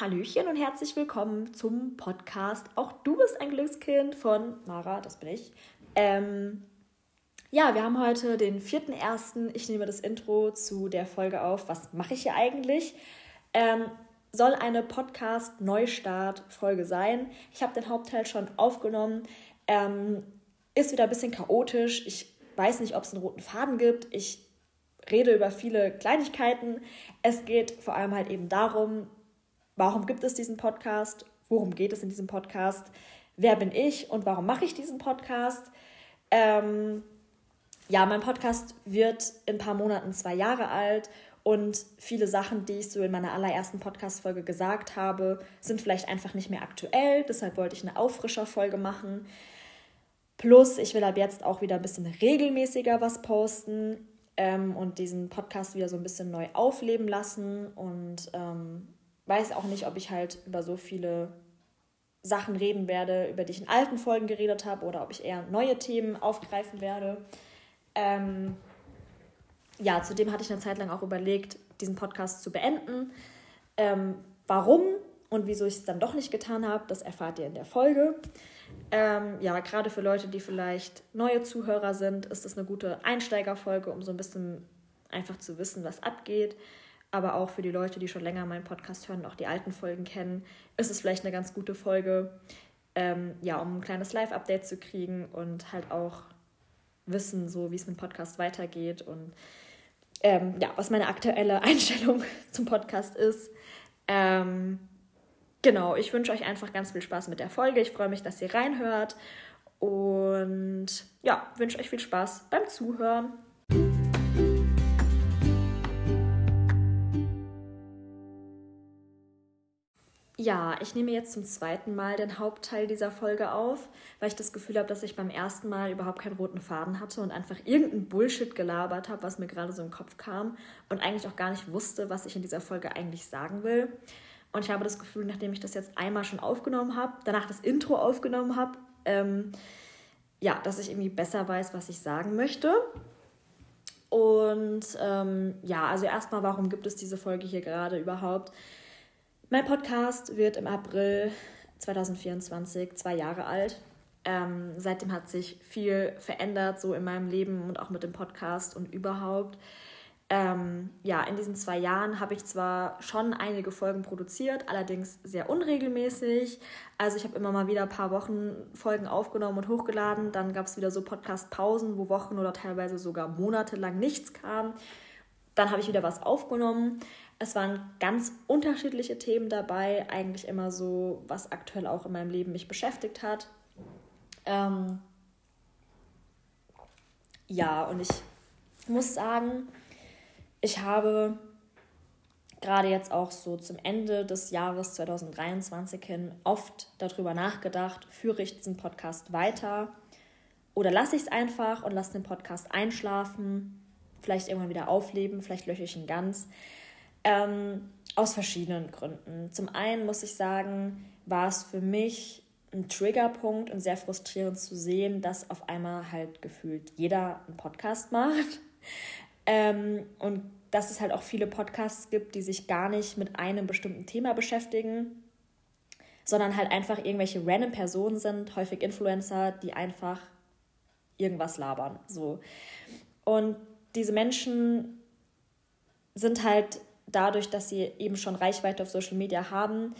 Hallöchen und herzlich willkommen zum Podcast Auch du bist ein Glückskind von Mara, das bin ich. Ähm, ja, wir haben heute den 4.1. Ich nehme das Intro zu der Folge auf. Was mache ich hier eigentlich? Ähm, soll eine Podcast-Neustart-Folge sein. Ich habe den Hauptteil schon aufgenommen. Ähm, ist wieder ein bisschen chaotisch. Ich weiß nicht, ob es einen roten Faden gibt. Ich rede über viele Kleinigkeiten. Es geht vor allem halt eben darum, warum gibt es diesen Podcast, worum geht es in diesem Podcast, wer bin ich und warum mache ich diesen Podcast. Ähm, ja, mein Podcast wird in ein paar Monaten zwei Jahre alt und viele Sachen, die ich so in meiner allerersten Podcast-Folge gesagt habe, sind vielleicht einfach nicht mehr aktuell. Deshalb wollte ich eine Auffrischerfolge machen. Plus, ich will ab jetzt auch wieder ein bisschen regelmäßiger was posten ähm, und diesen Podcast wieder so ein bisschen neu aufleben lassen. Und ähm, weiß auch nicht, ob ich halt über so viele Sachen reden werde, über die ich in alten Folgen geredet habe, oder ob ich eher neue Themen aufgreifen werde. Ähm, ja, zudem hatte ich eine Zeit lang auch überlegt, diesen Podcast zu beenden. Ähm, warum und wieso ich es dann doch nicht getan habe, das erfahrt ihr in der Folge. Ähm, ja, gerade für Leute, die vielleicht neue Zuhörer sind, ist das eine gute Einsteigerfolge, um so ein bisschen einfach zu wissen, was abgeht. Aber auch für die Leute, die schon länger meinen Podcast hören und auch die alten Folgen kennen, ist es vielleicht eine ganz gute Folge, ähm, ja, um ein kleines Live-Update zu kriegen und halt auch wissen, so wie es mit dem Podcast weitergeht und ähm, ja, was meine aktuelle Einstellung zum Podcast ist. Ähm, genau, ich wünsche euch einfach ganz viel Spaß mit der Folge. Ich freue mich, dass ihr reinhört und ja, wünsche euch viel Spaß beim Zuhören. Ja, ich nehme jetzt zum zweiten Mal den Hauptteil dieser Folge auf, weil ich das Gefühl habe, dass ich beim ersten Mal überhaupt keinen roten Faden hatte und einfach irgendeinen Bullshit gelabert habe, was mir gerade so im Kopf kam und eigentlich auch gar nicht wusste, was ich in dieser Folge eigentlich sagen will. Und ich habe das Gefühl, nachdem ich das jetzt einmal schon aufgenommen habe, danach das Intro aufgenommen habe, ähm, ja, dass ich irgendwie besser weiß, was ich sagen möchte. Und ähm, ja, also erstmal, warum gibt es diese Folge hier gerade überhaupt? Mein Podcast wird im April 2024 zwei Jahre alt. Ähm, seitdem hat sich viel verändert, so in meinem Leben und auch mit dem Podcast und überhaupt. Ähm, ja, in diesen zwei Jahren habe ich zwar schon einige Folgen produziert, allerdings sehr unregelmäßig. Also ich habe immer mal wieder ein paar Wochen Folgen aufgenommen und hochgeladen. Dann gab es wieder so Podcast-Pausen, wo Wochen oder teilweise sogar Monate lang nichts kam. Dann habe ich wieder was aufgenommen. Es waren ganz unterschiedliche Themen dabei, eigentlich immer so, was aktuell auch in meinem Leben mich beschäftigt hat. Ähm ja, und ich muss sagen, ich habe gerade jetzt auch so zum Ende des Jahres 2023 hin oft darüber nachgedacht, führe ich diesen Podcast weiter oder lasse ich es einfach und lasse den Podcast einschlafen, vielleicht irgendwann wieder aufleben, vielleicht lösche ich ihn ganz. Ähm, aus verschiedenen Gründen. Zum einen muss ich sagen, war es für mich ein Triggerpunkt und sehr frustrierend zu sehen, dass auf einmal halt gefühlt jeder einen Podcast macht. Ähm, und dass es halt auch viele Podcasts gibt, die sich gar nicht mit einem bestimmten Thema beschäftigen, sondern halt einfach irgendwelche random Personen sind, häufig Influencer, die einfach irgendwas labern. So. Und diese Menschen sind halt dadurch, dass sie eben schon Reichweite auf Social Media haben,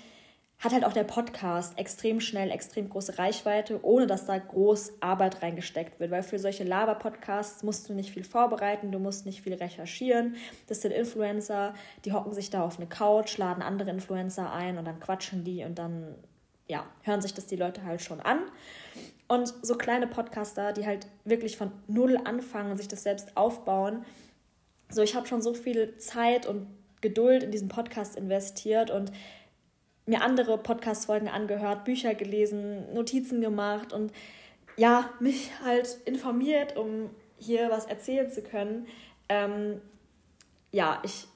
hat halt auch der Podcast extrem schnell, extrem große Reichweite, ohne dass da groß Arbeit reingesteckt wird. Weil für solche Laber-Podcasts musst du nicht viel vorbereiten, du musst nicht viel recherchieren. Das sind Influencer, die hocken sich da auf eine Couch, laden andere Influencer ein und dann quatschen die und dann ja, hören sich das die Leute halt schon an. Und so kleine Podcaster, die halt wirklich von null anfangen und sich das selbst aufbauen. So, ich habe schon so viel Zeit und Geduld in diesen Podcast investiert und mir andere Podcast-Folgen angehört, Bücher gelesen, Notizen gemacht und ja, mich halt informiert, um hier was erzählen zu können. Ähm, ja, ich,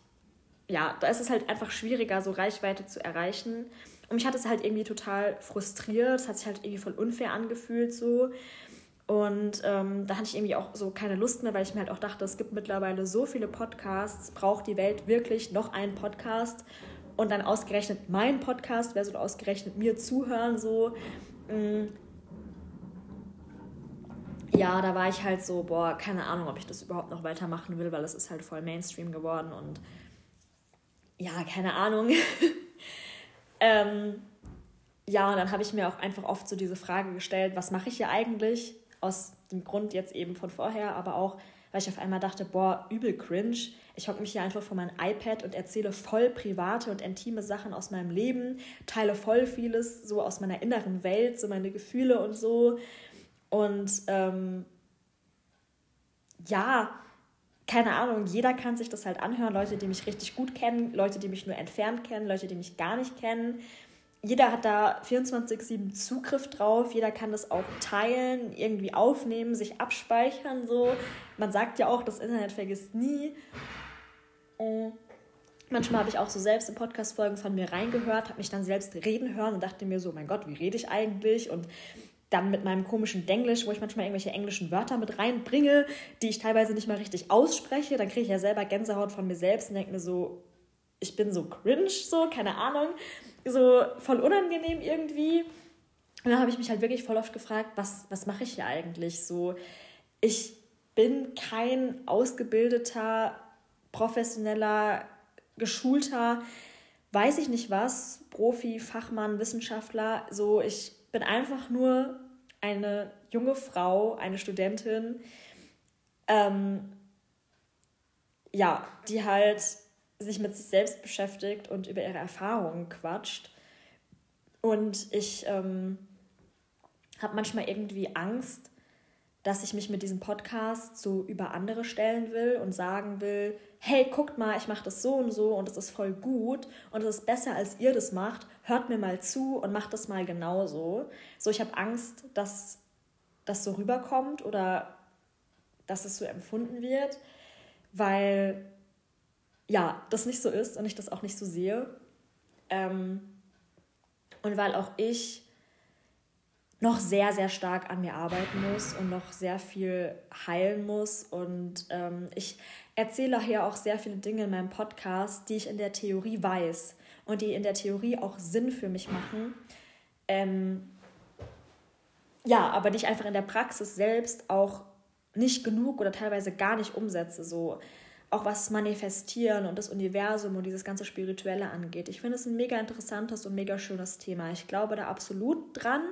ja, da ist es halt einfach schwieriger, so Reichweite zu erreichen. Und mich hat es halt irgendwie total frustriert. Es hat sich halt irgendwie voll unfair angefühlt so. Und ähm, da hatte ich irgendwie auch so keine Lust mehr, weil ich mir halt auch dachte, es gibt mittlerweile so viele Podcasts, braucht die Welt wirklich noch einen Podcast? und dann ausgerechnet mein Podcast, wer soll ausgerechnet mir zuhören, so. Mm. Ja, da war ich halt so, boah, keine Ahnung, ob ich das überhaupt noch weitermachen will, weil es ist halt voll Mainstream geworden und ja, keine Ahnung. ähm, ja, und dann habe ich mir auch einfach oft so diese Frage gestellt, was mache ich hier eigentlich? Aus dem Grund jetzt eben von vorher, aber auch, weil ich auf einmal dachte, boah, übel cringe. Ich hocke mich hier einfach vor mein iPad und erzähle voll private und intime Sachen aus meinem Leben, teile voll vieles so aus meiner inneren Welt, so meine Gefühle und so. Und ähm, ja, keine Ahnung, jeder kann sich das halt anhören. Leute, die mich richtig gut kennen, Leute, die mich nur entfernt kennen, Leute, die mich gar nicht kennen jeder hat da 24-7 Zugriff drauf, jeder kann das auch teilen, irgendwie aufnehmen, sich abspeichern. So. Man sagt ja auch, das Internet vergisst nie. Und manchmal habe ich auch so selbst in Podcast-Folgen von mir reingehört, habe mich dann selbst reden hören und dachte mir so, mein Gott, wie rede ich eigentlich? Und dann mit meinem komischen Denglisch, wo ich manchmal irgendwelche englischen Wörter mit reinbringe, die ich teilweise nicht mal richtig ausspreche, dann kriege ich ja selber Gänsehaut von mir selbst und denke mir so, ich bin so cringe, so, keine Ahnung so voll unangenehm irgendwie. Und dann habe ich mich halt wirklich voll oft gefragt, was, was mache ich hier eigentlich? So, ich bin kein ausgebildeter, professioneller, geschulter, weiß ich nicht was, Profi, Fachmann, Wissenschaftler. So, ich bin einfach nur eine junge Frau, eine Studentin, ähm, ja, die halt sich mit sich selbst beschäftigt und über ihre Erfahrungen quatscht. Und ich ähm, habe manchmal irgendwie Angst, dass ich mich mit diesem Podcast so über andere stellen will und sagen will, hey, guckt mal, ich mache das so und so und es ist voll gut und es ist besser, als ihr das macht. Hört mir mal zu und macht das mal genauso. So, ich habe Angst, dass das so rüberkommt oder dass es so empfunden wird, weil ja, das nicht so ist und ich das auch nicht so sehe. Ähm, und weil auch ich noch sehr, sehr stark an mir arbeiten muss und noch sehr viel heilen muss. Und ähm, ich erzähle hier auch sehr viele Dinge in meinem Podcast, die ich in der Theorie weiß und die in der Theorie auch Sinn für mich machen. Ähm, ja, aber die ich einfach in der Praxis selbst auch nicht genug oder teilweise gar nicht umsetze. So, auch was Manifestieren und das Universum und dieses ganze Spirituelle angeht. Ich finde es ein mega interessantes und mega schönes Thema. Ich glaube da absolut dran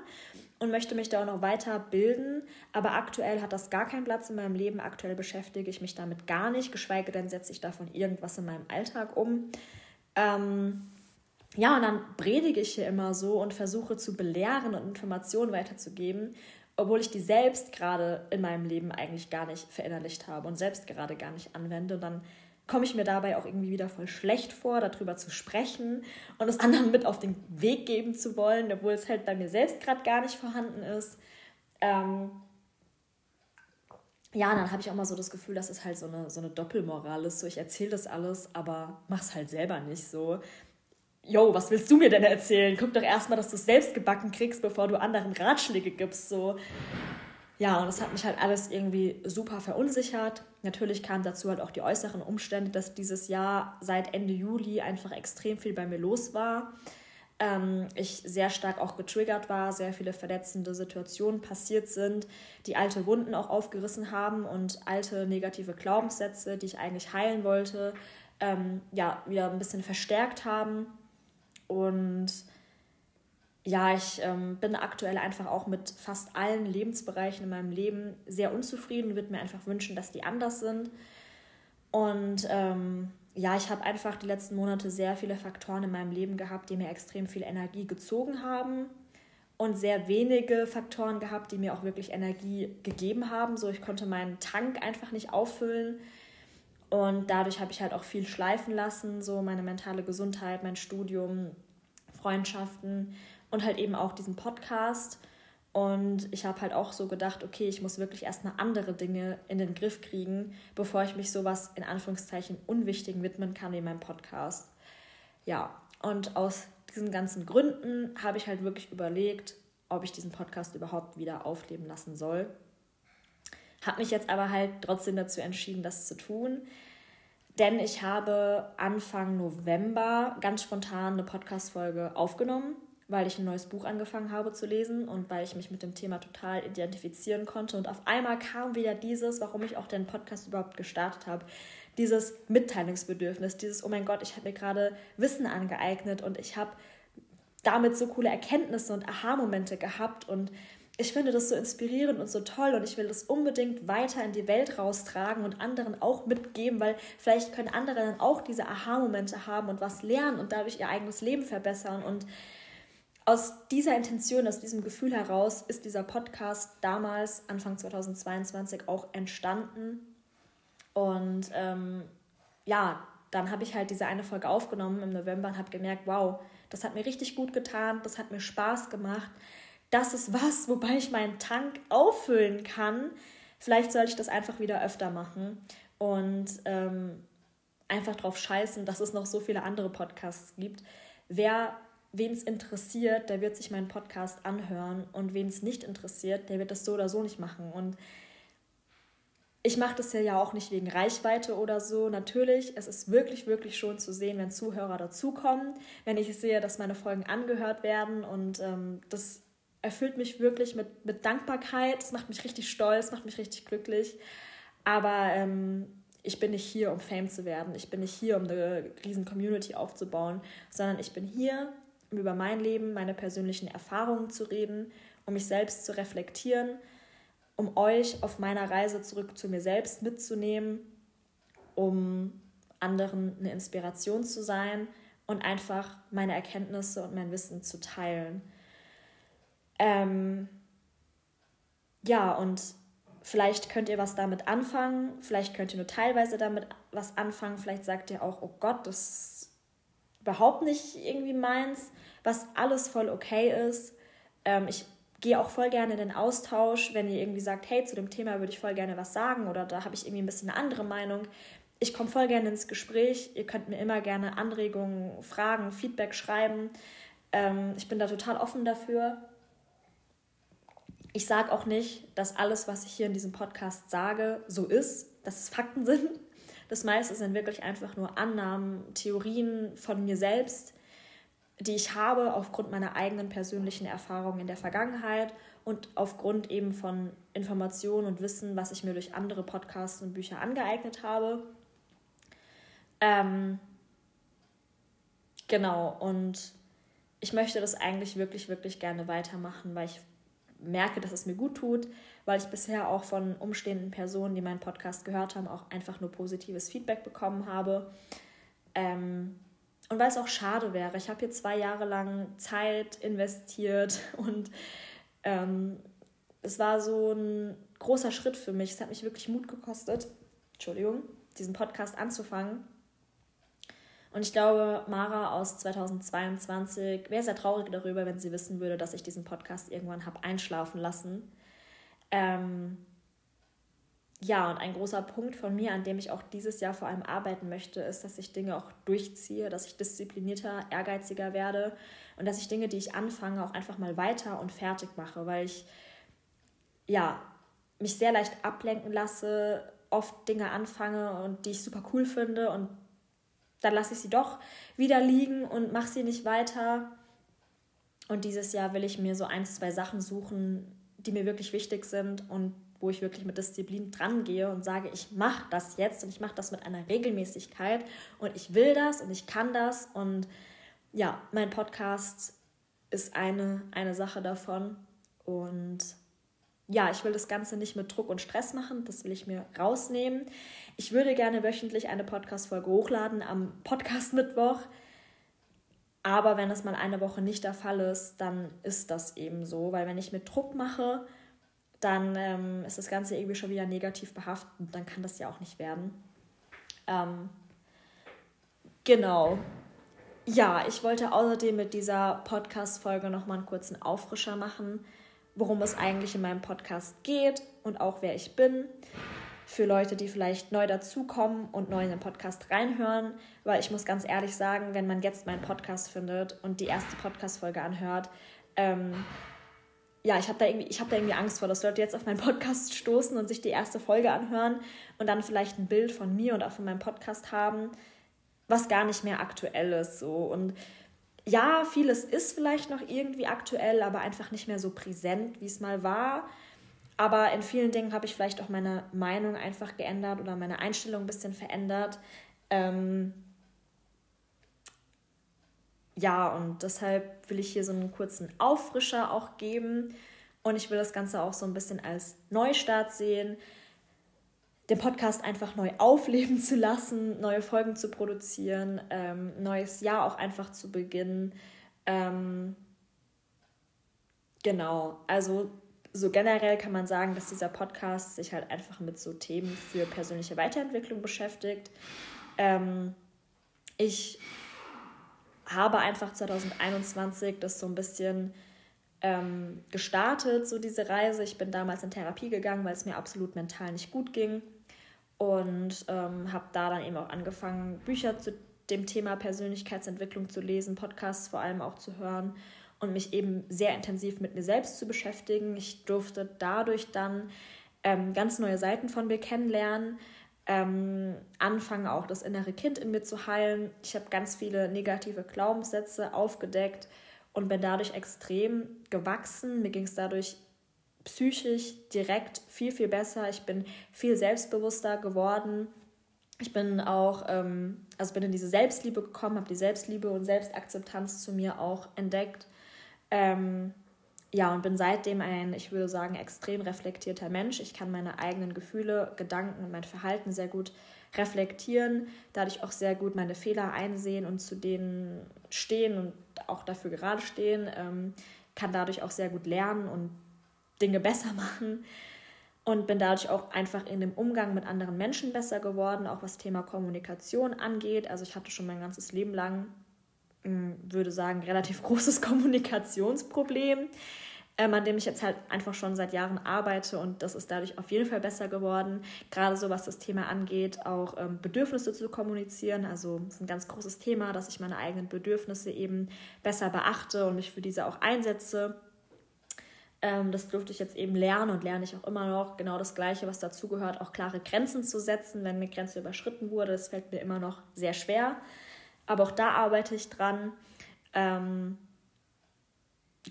und möchte mich da auch noch weiter bilden. Aber aktuell hat das gar keinen Platz in meinem Leben. Aktuell beschäftige ich mich damit gar nicht, geschweige denn setze ich davon irgendwas in meinem Alltag um. Ähm, ja, und dann predige ich hier immer so und versuche zu belehren und Informationen weiterzugeben obwohl ich die selbst gerade in meinem Leben eigentlich gar nicht verinnerlicht habe und selbst gerade gar nicht anwende. Und dann komme ich mir dabei auch irgendwie wieder voll schlecht vor, darüber zu sprechen und es anderen mit auf den Weg geben zu wollen, obwohl es halt bei mir selbst gerade gar nicht vorhanden ist. Ähm ja, dann habe ich auch mal so das Gefühl, dass es halt so eine, so eine Doppelmoral ist. So, ich erzähle das alles, aber mach's halt selber nicht so yo, was willst du mir denn erzählen? Guck doch erstmal, dass du es selbst gebacken kriegst, bevor du anderen Ratschläge gibst. So. Ja, und das hat mich halt alles irgendwie super verunsichert. Natürlich kamen dazu halt auch die äußeren Umstände, dass dieses Jahr seit Ende Juli einfach extrem viel bei mir los war. Ähm, ich sehr stark auch getriggert war, sehr viele verletzende Situationen passiert sind, die alte Wunden auch aufgerissen haben und alte negative Glaubenssätze, die ich eigentlich heilen wollte, ähm, ja, wieder ein bisschen verstärkt haben. Und ja, ich ähm, bin aktuell einfach auch mit fast allen Lebensbereichen in meinem Leben sehr unzufrieden und würde mir einfach wünschen, dass die anders sind. Und ähm, ja, ich habe einfach die letzten Monate sehr viele Faktoren in meinem Leben gehabt, die mir extrem viel Energie gezogen haben und sehr wenige Faktoren gehabt, die mir auch wirklich Energie gegeben haben. So, ich konnte meinen Tank einfach nicht auffüllen. Und dadurch habe ich halt auch viel schleifen lassen, so meine mentale Gesundheit, mein Studium, Freundschaften und halt eben auch diesen Podcast. Und ich habe halt auch so gedacht, okay, ich muss wirklich erstmal andere Dinge in den Griff kriegen, bevor ich mich sowas in Anführungszeichen Unwichtigen widmen kann wie meinem Podcast. Ja, und aus diesen ganzen Gründen habe ich halt wirklich überlegt, ob ich diesen Podcast überhaupt wieder aufleben lassen soll. Habe mich jetzt aber halt trotzdem dazu entschieden, das zu tun, denn ich habe Anfang November ganz spontan eine Podcast-Folge aufgenommen, weil ich ein neues Buch angefangen habe zu lesen und weil ich mich mit dem Thema total identifizieren konnte. Und auf einmal kam wieder dieses, warum ich auch den Podcast überhaupt gestartet habe, dieses Mitteilungsbedürfnis, dieses, oh mein Gott, ich habe mir gerade Wissen angeeignet und ich habe damit so coole Erkenntnisse und Aha-Momente gehabt und ich finde das so inspirierend und so toll und ich will das unbedingt weiter in die Welt raustragen und anderen auch mitgeben, weil vielleicht können andere dann auch diese Aha-Momente haben und was lernen und dadurch ihr eigenes Leben verbessern. Und aus dieser Intention, aus diesem Gefühl heraus ist dieser Podcast damals, Anfang 2022, auch entstanden. Und ähm, ja, dann habe ich halt diese eine Folge aufgenommen im November und habe gemerkt, wow, das hat mir richtig gut getan, das hat mir Spaß gemacht. Das ist was, wobei ich meinen Tank auffüllen kann. Vielleicht sollte ich das einfach wieder öfter machen und ähm, einfach drauf scheißen, dass es noch so viele andere Podcasts gibt. Wer wen es interessiert, der wird sich meinen Podcast anhören und wen es nicht interessiert, der wird das so oder so nicht machen. Und ich mache das ja auch nicht wegen Reichweite oder so. Natürlich, es ist wirklich, wirklich schon zu sehen, wenn Zuhörer dazukommen, wenn ich sehe, dass meine Folgen angehört werden und ähm, das erfüllt mich wirklich mit, mit Dankbarkeit. Es macht mich richtig stolz, macht mich richtig glücklich. Aber ähm, ich bin nicht hier, um Fame zu werden. Ich bin nicht hier, um eine riesen Community aufzubauen, sondern ich bin hier, um über mein Leben, meine persönlichen Erfahrungen zu reden, um mich selbst zu reflektieren um euch auf meiner Reise zurück zu mir selbst mitzunehmen, um anderen eine Inspiration zu sein und einfach meine Erkenntnisse und mein Wissen zu teilen. Ähm, ja, und vielleicht könnt ihr was damit anfangen, vielleicht könnt ihr nur teilweise damit was anfangen, vielleicht sagt ihr auch, oh Gott, das überhaupt nicht irgendwie meins, was alles voll okay ist. Ähm, ich gehe auch voll gerne in den Austausch, wenn ihr irgendwie sagt, hey, zu dem Thema würde ich voll gerne was sagen oder da habe ich irgendwie ein bisschen eine andere Meinung. Ich komme voll gerne ins Gespräch. Ihr könnt mir immer gerne Anregungen, Fragen, Feedback schreiben. Ähm, ich bin da total offen dafür. Ich sage auch nicht, dass alles, was ich hier in diesem Podcast sage, so ist, dass es Fakten sind. Das meiste sind wirklich einfach nur Annahmen, Theorien von mir selbst, die ich habe aufgrund meiner eigenen persönlichen Erfahrungen in der Vergangenheit und aufgrund eben von Informationen und Wissen, was ich mir durch andere Podcasts und Bücher angeeignet habe. Ähm, genau, und ich möchte das eigentlich wirklich, wirklich gerne weitermachen, weil ich merke, dass es mir gut tut, weil ich bisher auch von umstehenden Personen, die meinen Podcast gehört haben, auch einfach nur positives Feedback bekommen habe. Ähm, und weil es auch schade wäre. Ich habe hier zwei Jahre lang Zeit investiert und ähm, es war so ein großer Schritt für mich. Es hat mich wirklich Mut gekostet, Entschuldigung, diesen Podcast anzufangen. Und ich glaube, Mara aus 2022 wäre sehr traurig darüber, wenn sie wissen würde, dass ich diesen Podcast irgendwann habe einschlafen lassen. Ähm, ja, und ein großer Punkt von mir, an dem ich auch dieses Jahr vor allem arbeiten möchte, ist, dass ich Dinge auch durchziehe, dass ich disziplinierter, ehrgeiziger werde und dass ich Dinge, die ich anfange, auch einfach mal weiter und fertig mache, weil ich ja mich sehr leicht ablenken lasse, oft Dinge anfange und die ich super cool finde und dann lasse ich sie doch wieder liegen und mache sie nicht weiter. Und dieses Jahr will ich mir so ein, zwei Sachen suchen, die mir wirklich wichtig sind und wo ich wirklich mit Disziplin dran gehe und sage, ich mache das jetzt und ich mache das mit einer Regelmäßigkeit und ich will das und ich kann das und ja, mein Podcast ist eine, eine Sache davon und ja, ich will das Ganze nicht mit Druck und Stress machen, das will ich mir rausnehmen. Ich würde gerne wöchentlich eine Podcast-Folge hochladen am Podcast-Mittwoch. Aber wenn das mal eine Woche nicht der Fall ist, dann ist das eben so, weil wenn ich mit Druck mache, dann ähm, ist das Ganze irgendwie schon wieder negativ behaftet und dann kann das ja auch nicht werden. Ähm, genau. Ja, ich wollte außerdem mit dieser Podcast-Folge nochmal einen kurzen Auffrischer machen, worum es eigentlich in meinem Podcast geht und auch wer ich bin. Für Leute, die vielleicht neu dazukommen und neu in den Podcast reinhören, weil ich muss ganz ehrlich sagen, wenn man jetzt meinen Podcast findet und die erste Podcast-Folge anhört, ähm, ja, ich habe da, irgendwie, hab da irgendwie Angst vor, dass Leute jetzt auf meinen Podcast stoßen und sich die erste Folge anhören und dann vielleicht ein Bild von mir und auch von meinem Podcast haben, was gar nicht mehr aktuell ist. So. Und ja, vieles ist vielleicht noch irgendwie aktuell, aber einfach nicht mehr so präsent, wie es mal war. Aber in vielen Dingen habe ich vielleicht auch meine Meinung einfach geändert oder meine Einstellung ein bisschen verändert. Ähm, ja, und deshalb will ich hier so einen kurzen Auffrischer auch geben. Und ich will das Ganze auch so ein bisschen als Neustart sehen, den Podcast einfach neu aufleben zu lassen, neue Folgen zu produzieren, ähm, neues Jahr auch einfach zu beginnen. Ähm, genau, also so generell kann man sagen, dass dieser Podcast sich halt einfach mit so Themen für persönliche Weiterentwicklung beschäftigt. Ähm, ich habe einfach 2021 das so ein bisschen ähm, gestartet, so diese Reise. Ich bin damals in Therapie gegangen, weil es mir absolut mental nicht gut ging und ähm, habe da dann eben auch angefangen, Bücher zu dem Thema Persönlichkeitsentwicklung zu lesen, Podcasts vor allem auch zu hören und mich eben sehr intensiv mit mir selbst zu beschäftigen. Ich durfte dadurch dann ähm, ganz neue Seiten von mir kennenlernen, ähm, anfangen auch das innere Kind in mir zu heilen. Ich habe ganz viele negative Glaubenssätze aufgedeckt und bin dadurch extrem gewachsen. Mir ging es dadurch psychisch direkt viel, viel besser. Ich bin viel selbstbewusster geworden. Ich bin auch, ähm, also bin in diese Selbstliebe gekommen, habe die Selbstliebe und Selbstakzeptanz zu mir auch entdeckt. Ähm, ja, und bin seitdem ein, ich würde sagen, extrem reflektierter Mensch. Ich kann meine eigenen Gefühle, Gedanken und mein Verhalten sehr gut reflektieren, dadurch auch sehr gut meine Fehler einsehen und zu denen stehen und auch dafür gerade stehen, ähm, kann dadurch auch sehr gut lernen und Dinge besser machen und bin dadurch auch einfach in dem Umgang mit anderen Menschen besser geworden, auch was Thema Kommunikation angeht. Also ich hatte schon mein ganzes Leben lang würde sagen, relativ großes Kommunikationsproblem, ähm, an dem ich jetzt halt einfach schon seit Jahren arbeite und das ist dadurch auf jeden Fall besser geworden. Gerade so was das Thema angeht, auch ähm, Bedürfnisse zu kommunizieren. Also es ist ein ganz großes Thema, dass ich meine eigenen Bedürfnisse eben besser beachte und mich für diese auch einsetze. Ähm, das durfte ich jetzt eben lernen und lerne ich auch immer noch. Genau das Gleiche, was dazugehört, auch klare Grenzen zu setzen, wenn eine Grenze überschritten wurde. Das fällt mir immer noch sehr schwer. Aber auch da arbeite ich dran. Ähm,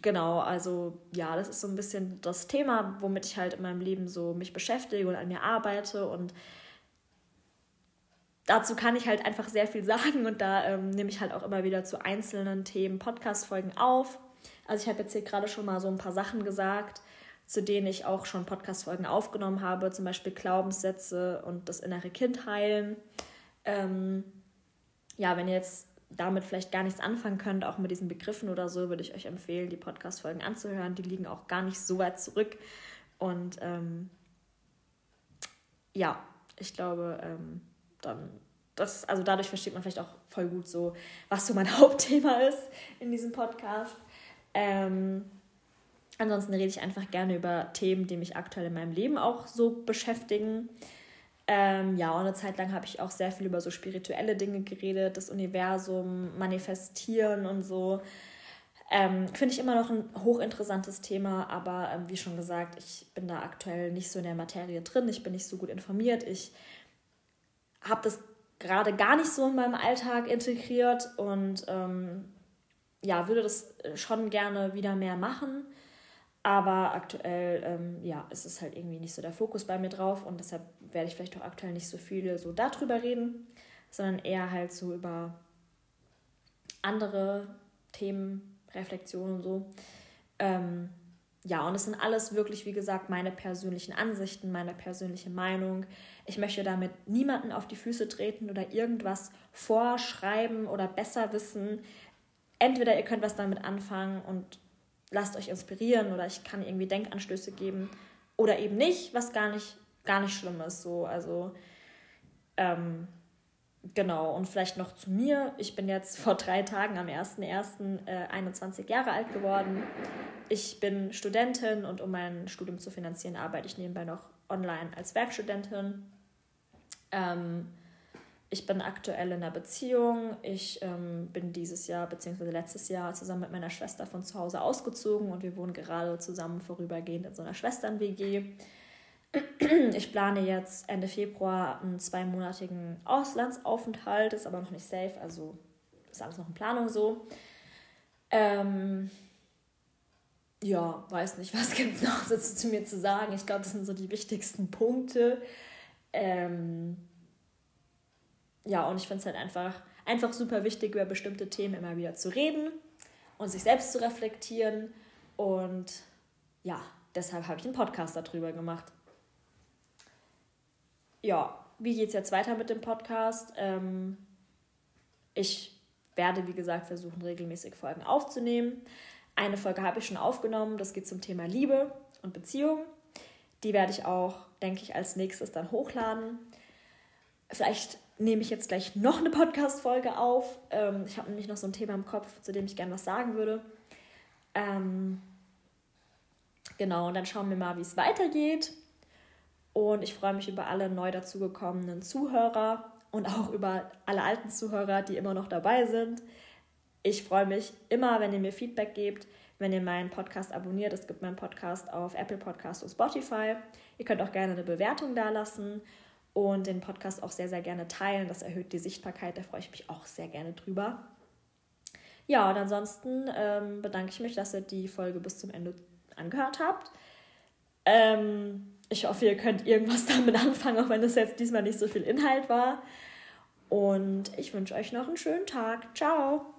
genau, also ja, das ist so ein bisschen das Thema, womit ich halt in meinem Leben so mich beschäftige und an mir arbeite und dazu kann ich halt einfach sehr viel sagen und da ähm, nehme ich halt auch immer wieder zu einzelnen Themen Podcast-Folgen auf. Also ich habe jetzt hier gerade schon mal so ein paar Sachen gesagt, zu denen ich auch schon Podcast-Folgen aufgenommen habe, zum Beispiel Glaubenssätze und das innere Kind heilen. Ähm, ja, wenn ihr jetzt damit vielleicht gar nichts anfangen könnt, auch mit diesen Begriffen oder so, würde ich euch empfehlen, die Podcast-Folgen anzuhören. Die liegen auch gar nicht so weit zurück. Und ähm, ja, ich glaube, ähm, dann, das, also dadurch versteht man vielleicht auch voll gut so, was so mein Hauptthema ist in diesem Podcast. Ähm, ansonsten rede ich einfach gerne über Themen, die mich aktuell in meinem Leben auch so beschäftigen. Ähm, ja, und eine Zeit lang habe ich auch sehr viel über so spirituelle Dinge geredet, das Universum, Manifestieren und so. Ähm, Finde ich immer noch ein hochinteressantes Thema, aber ähm, wie schon gesagt, ich bin da aktuell nicht so in der Materie drin, ich bin nicht so gut informiert, ich habe das gerade gar nicht so in meinem Alltag integriert und ähm, ja, würde das schon gerne wieder mehr machen. Aber aktuell, ähm, ja, ist es halt irgendwie nicht so der Fokus bei mir drauf und deshalb werde ich vielleicht auch aktuell nicht so viel so darüber reden, sondern eher halt so über andere Themen, Reflexionen und so. Ähm, ja, und es sind alles wirklich, wie gesagt, meine persönlichen Ansichten, meine persönliche Meinung. Ich möchte damit niemanden auf die Füße treten oder irgendwas vorschreiben oder besser wissen. Entweder ihr könnt was damit anfangen und lasst euch inspirieren oder ich kann irgendwie Denkanstöße geben oder eben nicht, was gar nicht, gar nicht schlimm ist. So, also ähm, genau, und vielleicht noch zu mir. Ich bin jetzt vor drei Tagen am 1.1. Äh, 21 Jahre alt geworden. Ich bin Studentin und um mein Studium zu finanzieren, arbeite ich nebenbei noch online als Werkstudentin. Ähm, ich bin aktuell in einer Beziehung. Ich ähm, bin dieses Jahr bzw. letztes Jahr zusammen mit meiner Schwester von zu Hause ausgezogen und wir wohnen gerade zusammen vorübergehend in so einer Schwestern-WG. Ich plane jetzt Ende Februar einen zweimonatigen Auslandsaufenthalt, ist aber noch nicht safe, also ist alles noch in Planung so. Ähm, ja, weiß nicht, was gibt es noch so zu mir zu sagen. Ich glaube, das sind so die wichtigsten Punkte. Ähm, ja, und ich finde es halt einfach, einfach super wichtig, über bestimmte Themen immer wieder zu reden und sich selbst zu reflektieren. Und ja, deshalb habe ich einen Podcast darüber gemacht. Ja, wie geht es jetzt weiter mit dem Podcast? Ähm, ich werde, wie gesagt, versuchen, regelmäßig Folgen aufzunehmen. Eine Folge habe ich schon aufgenommen, das geht zum Thema Liebe und Beziehung. Die werde ich auch, denke ich, als nächstes dann hochladen. Vielleicht nehme ich jetzt gleich noch eine Podcast-Folge auf. Ähm, ich habe nämlich noch so ein Thema im Kopf, zu dem ich gerne was sagen würde. Ähm, genau, und dann schauen wir mal, wie es weitergeht. Und ich freue mich über alle neu dazugekommenen Zuhörer und auch über alle alten Zuhörer, die immer noch dabei sind. Ich freue mich immer, wenn ihr mir Feedback gebt, wenn ihr meinen Podcast abonniert. Es gibt meinen Podcast auf Apple Podcast und Spotify. Ihr könnt auch gerne eine Bewertung dalassen und den Podcast auch sehr, sehr gerne teilen. Das erhöht die Sichtbarkeit, da freue ich mich auch sehr gerne drüber. Ja, und ansonsten ähm, bedanke ich mich, dass ihr die Folge bis zum Ende angehört habt. Ähm, ich hoffe, ihr könnt irgendwas damit anfangen, auch wenn es jetzt diesmal nicht so viel Inhalt war. Und ich wünsche euch noch einen schönen Tag. Ciao!